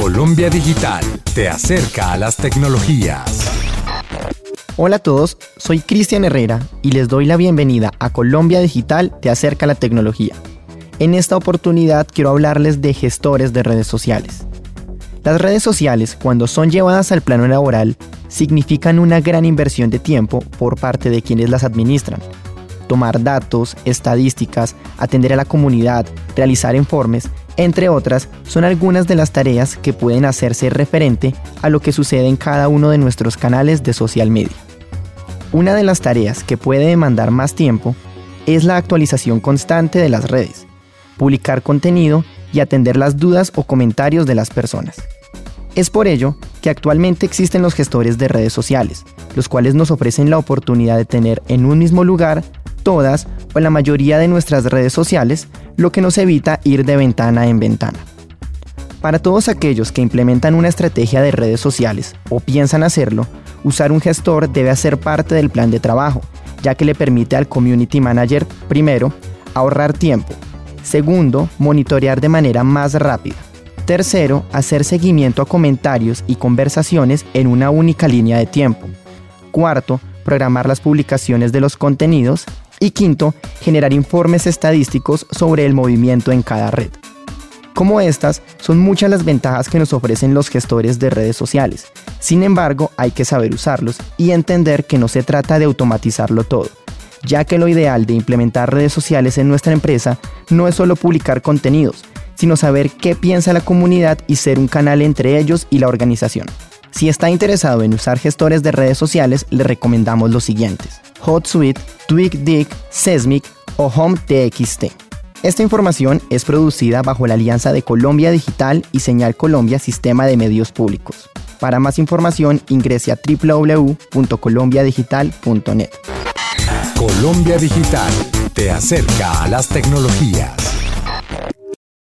Colombia Digital te acerca a las tecnologías. Hola a todos, soy Cristian Herrera y les doy la bienvenida a Colombia Digital te acerca a la tecnología. En esta oportunidad quiero hablarles de gestores de redes sociales. Las redes sociales, cuando son llevadas al plano laboral, significan una gran inversión de tiempo por parte de quienes las administran. Tomar datos, estadísticas, atender a la comunidad, realizar informes, entre otras, son algunas de las tareas que pueden hacerse referente a lo que sucede en cada uno de nuestros canales de social media. Una de las tareas que puede demandar más tiempo es la actualización constante de las redes, publicar contenido y atender las dudas o comentarios de las personas. Es por ello que actualmente existen los gestores de redes sociales, los cuales nos ofrecen la oportunidad de tener en un mismo lugar todas o la mayoría de nuestras redes sociales, lo que nos evita ir de ventana en ventana. Para todos aquellos que implementan una estrategia de redes sociales o piensan hacerlo, usar un gestor debe hacer parte del plan de trabajo, ya que le permite al Community Manager, primero, ahorrar tiempo, segundo, monitorear de manera más rápida, tercero, hacer seguimiento a comentarios y conversaciones en una única línea de tiempo, cuarto, programar las publicaciones de los contenidos y quinto, generar informes estadísticos sobre el movimiento en cada red. Como estas, son muchas las ventajas que nos ofrecen los gestores de redes sociales. Sin embargo, hay que saber usarlos y entender que no se trata de automatizarlo todo, ya que lo ideal de implementar redes sociales en nuestra empresa no es solo publicar contenidos, sino saber qué piensa la comunidad y ser un canal entre ellos y la organización. Si está interesado en usar gestores de redes sociales, le recomendamos los siguientes: HotSuite, TweakDick, Sesmic o HomeTXT. Esta información es producida bajo la alianza de Colombia Digital y Señal Colombia Sistema de Medios Públicos. Para más información ingrese a www.colombiadigital.net. Colombia Digital te acerca a las tecnologías.